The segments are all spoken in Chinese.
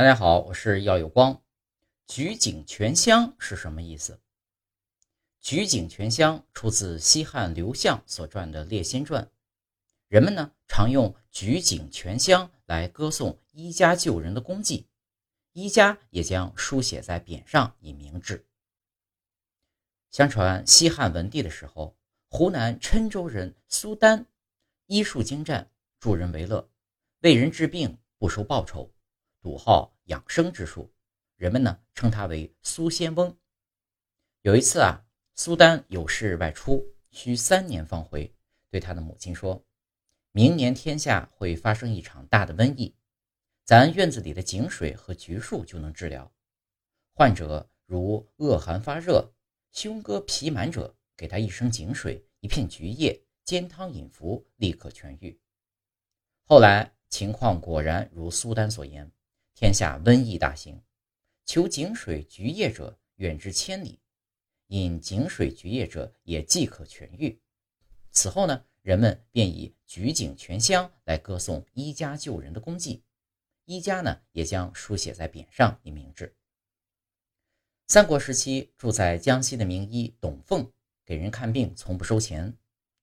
大家好，我是耀有光。举井全香是什么意思？举井全香出自西汉刘向所撰的《列仙传》，人们呢常用举井全香来歌颂医家救人的功绩，医家也将书写在匾上以明志。相传西汉文帝的时候，湖南郴州人苏丹医术精湛，助人为乐，为人治病不收报酬。笃好养生之术，人们呢称他为苏仙翁。有一次啊，苏丹有事外出，需三年方回，对他的母亲说：“明年天下会发生一场大的瘟疫，咱院子里的井水和橘树就能治疗。患者如恶寒发热、胸膈皮满者，给他一升井水，一片橘叶，煎汤饮服，立刻痊愈。”后来情况果然如苏丹所言。天下瘟疫大行，求井水菊叶者远至千里，饮井水菊叶者也即可痊愈。此后呢，人们便以举井泉香来歌颂医家救人的功绩，医家呢也将书写在匾上以明志。三国时期，住在江西的名医董奉给人看病从不收钱，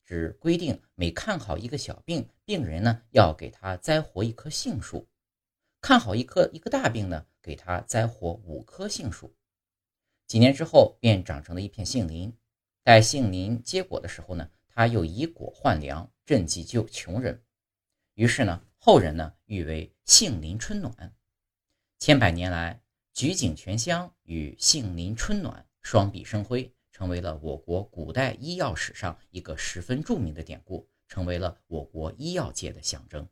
只规定每看好一个小病，病人呢要给他栽活一棵杏树。看好一棵一个大病呢，给他栽活五棵杏树，几年之后便长成了一片杏林。待杏林结果的时候呢，他又以果换粮，赈济救穷人。于是呢，后人呢誉为杏林春暖。千百年来，举井泉香与杏林春暖双璧生辉，成为了我国古代医药史上一个十分著名的典故，成为了我国医药界的象征。